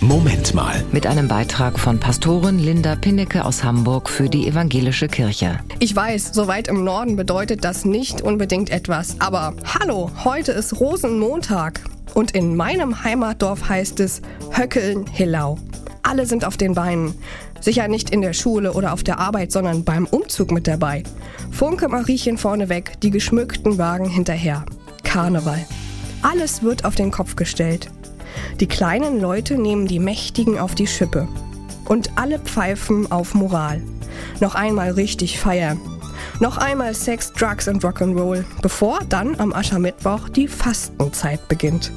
Moment mal. Mit einem Beitrag von Pastorin Linda Pinnecke aus Hamburg für die Evangelische Kirche. Ich weiß, so weit im Norden bedeutet das nicht unbedingt etwas. Aber hallo, heute ist Rosenmontag. Und in meinem Heimatdorf heißt es Höckeln-Hillau. Alle sind auf den Beinen. Sicher nicht in der Schule oder auf der Arbeit, sondern beim Umzug mit dabei. Funke Mariechen vorneweg, die geschmückten Wagen hinterher. Karneval. Alles wird auf den Kopf gestellt. Die kleinen Leute nehmen die Mächtigen auf die Schippe. Und alle pfeifen auf Moral. Noch einmal richtig feiern. Noch einmal Sex, Drugs und Rock'n'Roll, bevor dann am Aschermittwoch die Fastenzeit beginnt.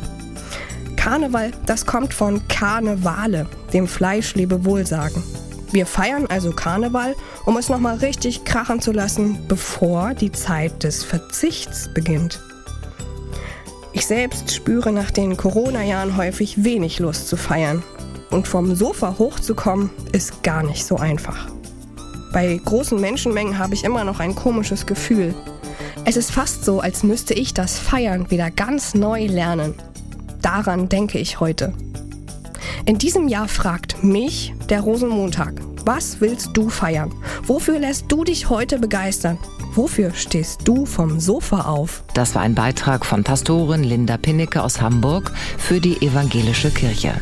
Karneval, das kommt von Karnevale, dem Fleischlebewohlsagen. Wir feiern also Karneval, um es nochmal richtig krachen zu lassen, bevor die Zeit des Verzichts beginnt. Ich selbst spüre nach den Corona-Jahren häufig wenig Lust zu feiern. Und vom Sofa hochzukommen, ist gar nicht so einfach. Bei großen Menschenmengen habe ich immer noch ein komisches Gefühl. Es ist fast so, als müsste ich das Feiern wieder ganz neu lernen. Daran denke ich heute. In diesem Jahr fragt mich der Rosenmontag, was willst du feiern? Wofür lässt du dich heute begeistern? Wofür stehst du vom Sofa auf? Das war ein Beitrag von Pastorin Linda Pinnecke aus Hamburg für die Evangelische Kirche.